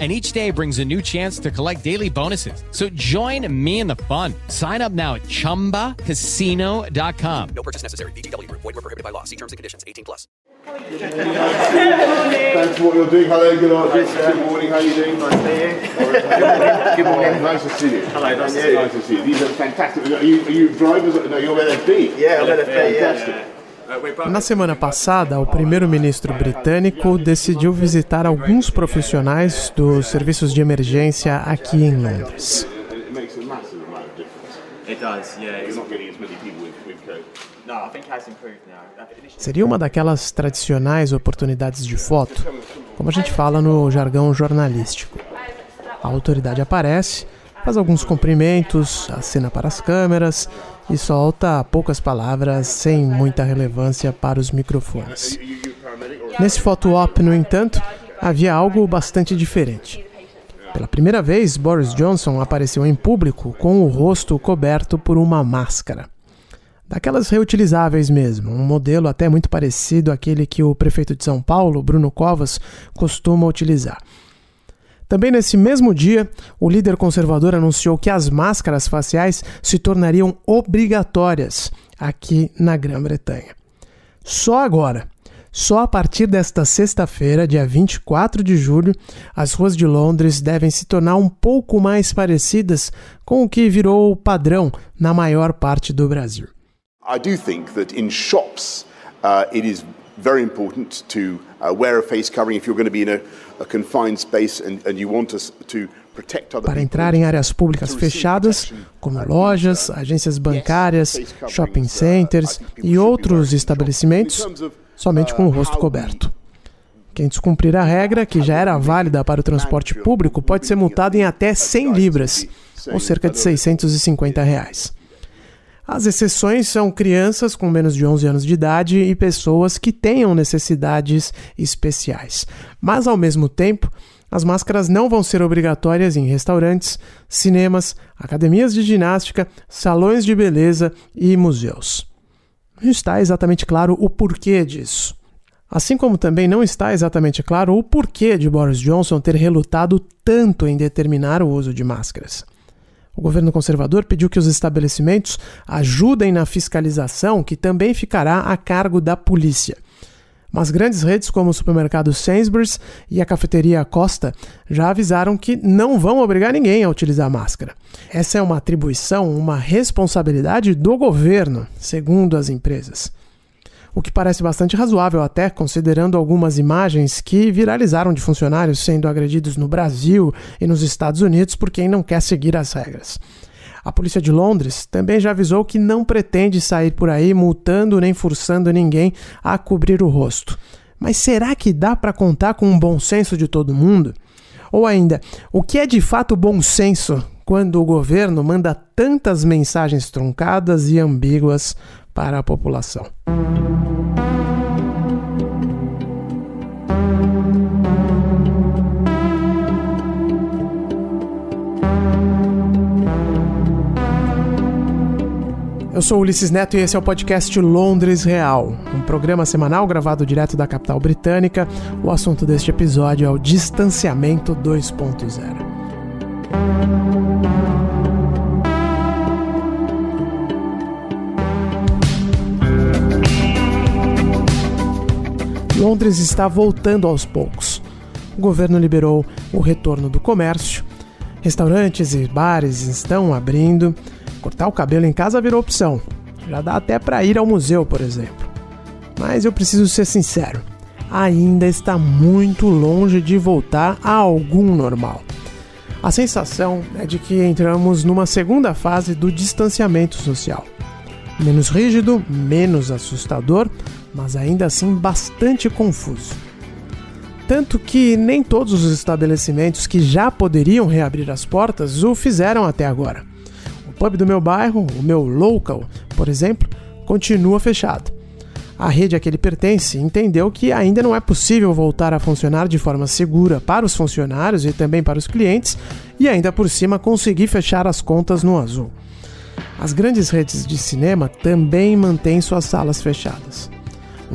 and each day brings a new chance to collect daily bonuses. So join me in the fun. Sign up now at ChumbaCasino.com. No purchase necessary. BGW. Void were prohibited by law. See terms and conditions. 18 plus. Thanks for what you're doing. Hello, good afternoon. Good morning. How are you doing? Nice to see you. Good morning. Nice to see you. Hello, nice to see you. Nice to see you. These are fantastic. Are you, are you drivers? No, you're LFB. Yeah, I'm LFB, yeah. Fantastic. Na semana passada, o primeiro-ministro britânico decidiu visitar alguns profissionais dos serviços de emergência aqui em Londres. Seria uma daquelas tradicionais oportunidades de foto, como a gente fala no jargão jornalístico. A autoridade aparece, faz alguns cumprimentos, acena para as câmeras e solta poucas palavras sem muita relevância para os microfones. Nesse photo-op, no entanto, havia algo bastante diferente. Pela primeira vez, Boris Johnson apareceu em público com o rosto coberto por uma máscara. Daquelas reutilizáveis mesmo, um modelo até muito parecido àquele que o prefeito de São Paulo, Bruno Covas, costuma utilizar. Também nesse mesmo dia, o líder conservador anunciou que as máscaras faciais se tornariam obrigatórias aqui na Grã-Bretanha. Só agora, só a partir desta sexta-feira, dia 24 de julho, as ruas de Londres devem se tornar um pouco mais parecidas com o que virou o padrão na maior parte do Brasil. I do think that in shops, uh, it is very important to uh, wear a face covering if you're going to be in a, a confined space and, and you want us to Para entrar em áreas públicas fechadas, como uh, lojas, uh, agências bancárias, coverings, shopping uh, centers e outros estabelecimentos, somente com o uh, rosto coberto. Quem descumprir a regra, que já era válida para o transporte público, pode ser multado em até 100 libras, ou cerca de 650 reais. As exceções são crianças com menos de 11 anos de idade e pessoas que tenham necessidades especiais. Mas, ao mesmo tempo, as máscaras não vão ser obrigatórias em restaurantes, cinemas, academias de ginástica, salões de beleza e museus. Não está exatamente claro o porquê disso. Assim como também não está exatamente claro o porquê de Boris Johnson ter relutado tanto em determinar o uso de máscaras. O governo conservador pediu que os estabelecimentos ajudem na fiscalização, que também ficará a cargo da polícia. Mas grandes redes como o supermercado Sainsbury's e a cafeteria Costa já avisaram que não vão obrigar ninguém a utilizar máscara. Essa é uma atribuição, uma responsabilidade do governo, segundo as empresas o que parece bastante razoável até considerando algumas imagens que viralizaram de funcionários sendo agredidos no Brasil e nos Estados Unidos por quem não quer seguir as regras. A polícia de Londres também já avisou que não pretende sair por aí multando nem forçando ninguém a cobrir o rosto. Mas será que dá para contar com um bom senso de todo mundo? Ou ainda, o que é de fato bom senso quando o governo manda tantas mensagens truncadas e ambíguas para a população? Eu sou Ulisses Neto e esse é o podcast Londres Real, um programa semanal gravado direto da capital britânica. O assunto deste episódio é o distanciamento 2.0. Londres está voltando aos poucos. O governo liberou o retorno do comércio, restaurantes e bares estão abrindo. Cortar o cabelo em casa virou opção. Já dá até para ir ao museu, por exemplo. Mas eu preciso ser sincero, ainda está muito longe de voltar a algum normal. A sensação é de que entramos numa segunda fase do distanciamento social. Menos rígido, menos assustador, mas ainda assim bastante confuso. Tanto que nem todos os estabelecimentos que já poderiam reabrir as portas o fizeram até agora. O pub do meu bairro, o meu local, por exemplo, continua fechado. A rede a que ele pertence entendeu que ainda não é possível voltar a funcionar de forma segura para os funcionários e também para os clientes e ainda por cima conseguir fechar as contas no azul. As grandes redes de cinema também mantêm suas salas fechadas.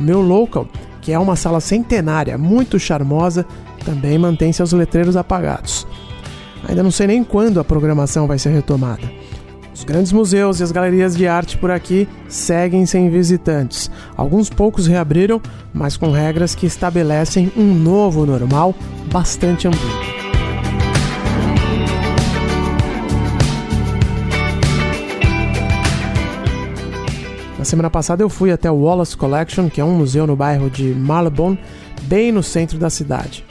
O meu local, que é uma sala centenária muito charmosa, também mantém seus letreiros apagados. Ainda não sei nem quando a programação vai ser retomada. Os grandes museus e as galerias de arte por aqui seguem sem visitantes. Alguns poucos reabriram, mas com regras que estabelecem um novo normal bastante ambíguo. Na semana passada eu fui até o Wallace Collection, que é um museu no bairro de Marylebone, bem no centro da cidade.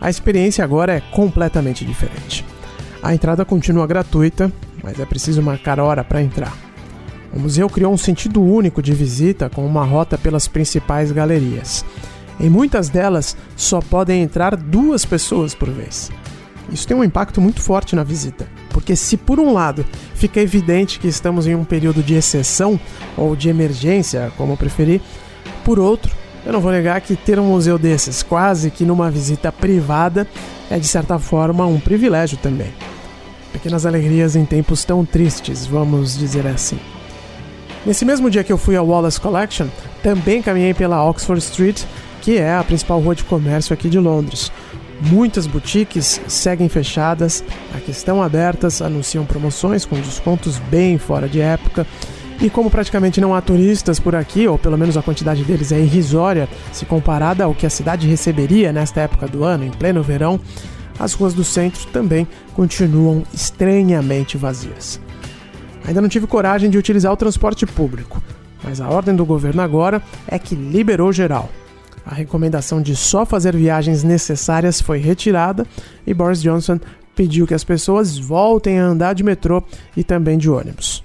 A experiência agora é completamente diferente. A entrada continua gratuita, mas é preciso marcar hora para entrar. O museu criou um sentido único de visita com uma rota pelas principais galerias. Em muitas delas, só podem entrar duas pessoas por vez. Isso tem um impacto muito forte na visita, porque se por um lado fica evidente que estamos em um período de exceção ou de emergência, como preferir, por outro, eu não vou negar que ter um museu desses quase que numa visita privada é de certa forma um privilégio também. Pequenas alegrias em tempos tão tristes, vamos dizer assim. Nesse mesmo dia que eu fui ao Wallace Collection, também caminhei pela Oxford Street, que é a principal rua de comércio aqui de Londres. Muitas boutiques seguem fechadas, aqui estão abertas, anunciam promoções com descontos bem fora de época. E como praticamente não há turistas por aqui, ou pelo menos a quantidade deles é irrisória se comparada ao que a cidade receberia nesta época do ano, em pleno verão, as ruas do centro também continuam estranhamente vazias. Ainda não tive coragem de utilizar o transporte público, mas a ordem do governo agora é que liberou geral. A recomendação de só fazer viagens necessárias foi retirada e Boris Johnson pediu que as pessoas voltem a andar de metrô e também de ônibus.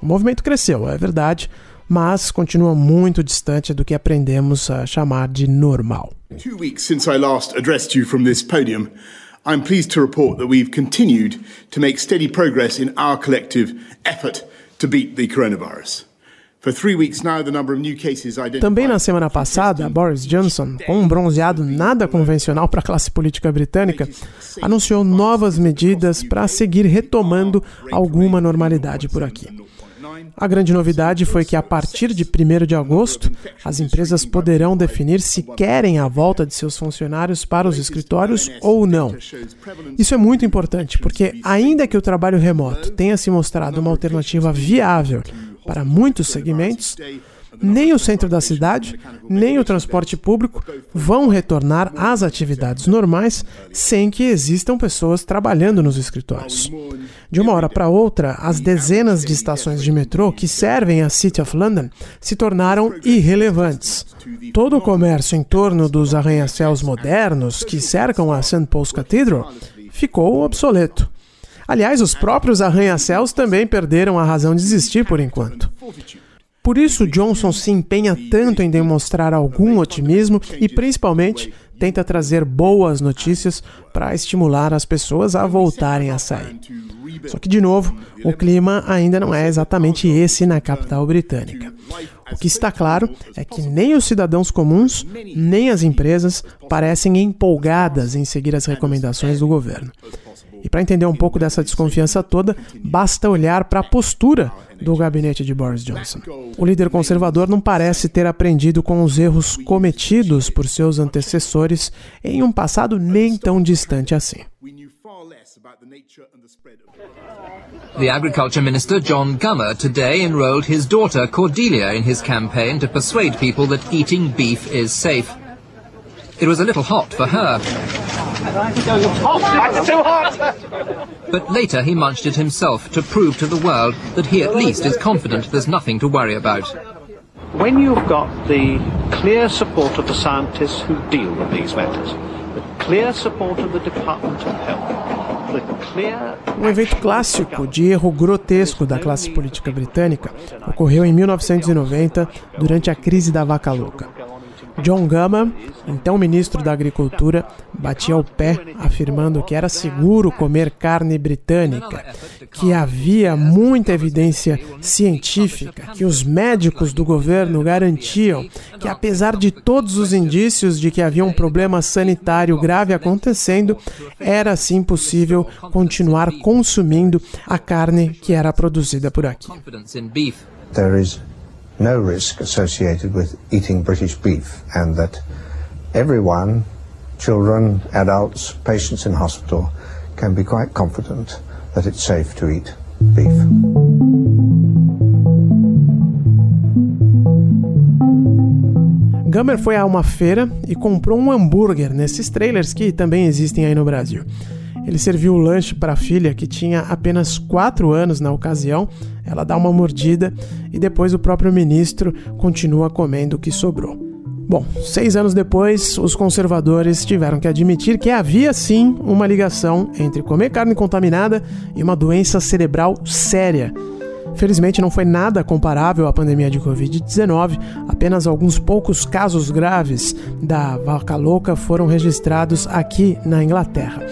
O movimento cresceu, é verdade, mas continua muito distante do que aprendemos a chamar de normal. Two weeks since I last addressed you from this podium, I'm pleased to report that we've continued to make steady progress in our collective effort to beat the coronavirus. Também na semana passada, Boris Johnson, com um bronzeado nada convencional para a classe política britânica, anunciou novas medidas para seguir retomando alguma normalidade por aqui. A grande novidade foi que, a partir de 1 de agosto, as empresas poderão definir se querem a volta de seus funcionários para os escritórios ou não. Isso é muito importante, porque, ainda que o trabalho remoto tenha se mostrado uma alternativa viável para muitos segmentos, nem o centro da cidade, nem o transporte público vão retornar às atividades normais sem que existam pessoas trabalhando nos escritórios. De uma hora para outra, as dezenas de estações de metrô que servem a City of London se tornaram irrelevantes. Todo o comércio em torno dos arranha-céus modernos que cercam a St. Paul's Cathedral ficou obsoleto. Aliás, os próprios arranha-céus também perderam a razão de existir por enquanto. Por isso, Johnson se empenha tanto em demonstrar algum otimismo e, principalmente, tenta trazer boas notícias para estimular as pessoas a voltarem a sair. Só que, de novo, o clima ainda não é exatamente esse na capital britânica. O que está claro é que nem os cidadãos comuns, nem as empresas parecem empolgadas em seguir as recomendações do governo. E para entender um pouco dessa desconfiança toda, basta olhar para a postura do gabinete de Boris Johnson. O líder conservador não parece ter aprendido com os erros cometidos por seus antecessores em um passado nem tão distante assim. The Agriculture Minister John Gummer today enrolled his daughter Cordelia in his campaign to persuade people that eating beef is safe. It was a little hot for her. But later he munched it himself to prove to the world that he at least is confident there's nothing to worry about. When you've got the clear support of the scientists who deal with these matters, the clear support of the Department of Health, the clear... Um evento clássico de erro grotesco da classe política britânica ocorreu em 1990, durante a crise da vaca louca. John Gama, então ministro da Agricultura, batia o pé afirmando que era seguro comer carne britânica, que havia muita evidência científica, que os médicos do governo garantiam que, apesar de todos os indícios de que havia um problema sanitário grave acontecendo, era sim possível continuar consumindo a carne que era produzida por aqui. There is no risk associated with eating British beef, and that everyone, children, adults, patients in hospital, can be quite confident that it's safe to eat beef. Gummer foi a uma feira e comprou um hambúrguer nesses trailers que também existem aí no Brasil. Ele serviu o lanche para a filha, que tinha apenas 4 anos na ocasião. Ela dá uma mordida e depois o próprio ministro continua comendo o que sobrou. Bom, seis anos depois, os conservadores tiveram que admitir que havia sim uma ligação entre comer carne contaminada e uma doença cerebral séria. Felizmente não foi nada comparável à pandemia de Covid-19, apenas alguns poucos casos graves da vaca louca foram registrados aqui na Inglaterra.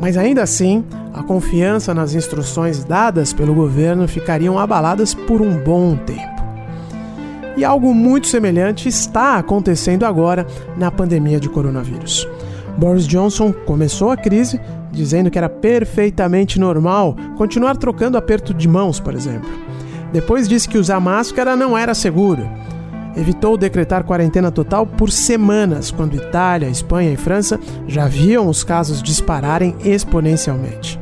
Mas ainda assim, a confiança nas instruções dadas pelo governo ficariam abaladas por um bom tempo. E algo muito semelhante está acontecendo agora na pandemia de coronavírus. Boris Johnson começou a crise dizendo que era perfeitamente normal continuar trocando aperto de mãos, por exemplo. Depois disse que usar máscara não era seguro evitou decretar quarentena total por semanas, quando Itália, Espanha e França já viam os casos dispararem exponencialmente.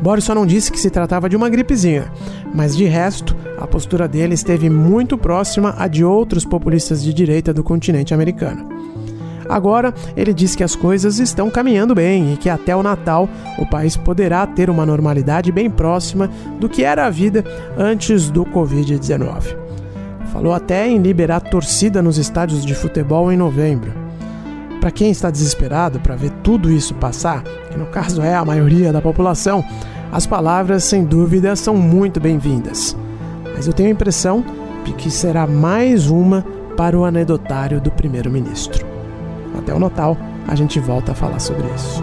Boris só não disse que se tratava de uma gripezinha, mas de resto, a postura dele esteve muito próxima à de outros populistas de direita do continente americano. Agora, ele diz que as coisas estão caminhando bem e que até o Natal o país poderá ter uma normalidade bem próxima do que era a vida antes do Covid-19. Falou até em liberar torcida nos estádios de futebol em novembro. Para quem está desesperado para ver tudo isso passar, que no caso é a maioria da população, as palavras sem dúvida são muito bem-vindas. Mas eu tenho a impressão de que será mais uma para o anedotário do primeiro-ministro. Até o Natal a gente volta a falar sobre isso.